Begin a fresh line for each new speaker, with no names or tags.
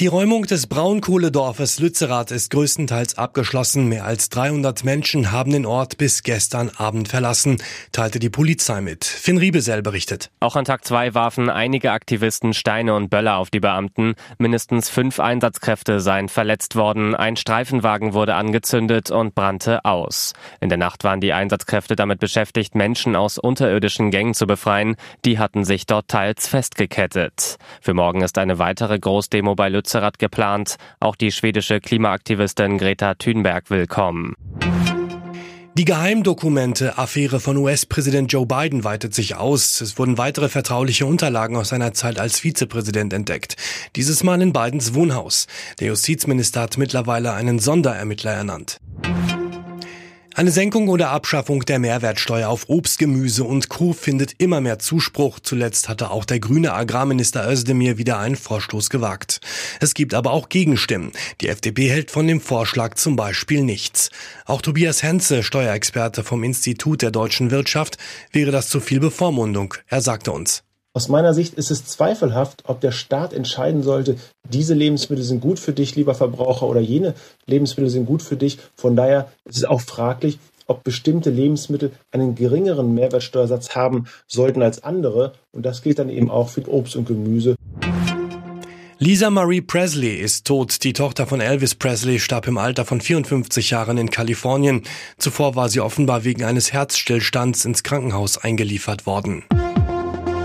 Die Räumung des Braunkohledorfes Lützerath ist größtenteils abgeschlossen. Mehr als 300 Menschen haben den Ort bis gestern Abend verlassen, teilte die Polizei mit. Finn Riebesell berichtet.
Auch an Tag zwei warfen einige Aktivisten Steine und Böller auf die Beamten. Mindestens fünf Einsatzkräfte seien verletzt worden. Ein Streifenwagen wurde angezündet und brannte aus. In der Nacht waren die Einsatzkräfte damit beschäftigt, Menschen aus unterirdischen Gängen zu befreien. Die hatten sich dort teils festgekettet. Für morgen ist eine weitere Großdemo bei Lützerath Lützerath geplant. Auch die schwedische Klimaaktivistin Greta Thunberg will kommen.
Die Geheimdokumente-Affäre von US-Präsident Joe Biden weitet sich aus. Es wurden weitere vertrauliche Unterlagen aus seiner Zeit als Vizepräsident entdeckt. Dieses Mal in Bidens Wohnhaus. Der Justizminister hat mittlerweile einen Sonderermittler ernannt. Eine Senkung oder Abschaffung der Mehrwertsteuer auf Obst, Gemüse und Co. findet immer mehr Zuspruch. Zuletzt hatte auch der grüne Agrarminister Özdemir wieder einen Vorstoß gewagt. Es gibt aber auch Gegenstimmen. Die FDP hält von dem Vorschlag zum Beispiel nichts. Auch Tobias Henze, Steuerexperte vom Institut der deutschen Wirtschaft, wäre das zu viel Bevormundung. Er sagte uns.
Aus meiner Sicht ist es zweifelhaft, ob der Staat entscheiden sollte, diese Lebensmittel sind gut für dich, lieber Verbraucher, oder jene Lebensmittel sind gut für dich. Von daher ist es auch fraglich, ob bestimmte Lebensmittel einen geringeren Mehrwertsteuersatz haben sollten als andere. Und das gilt dann eben auch für Obst und Gemüse.
Lisa Marie Presley ist tot. Die Tochter von Elvis Presley starb im Alter von 54 Jahren in Kalifornien. Zuvor war sie offenbar wegen eines Herzstillstands ins Krankenhaus eingeliefert worden.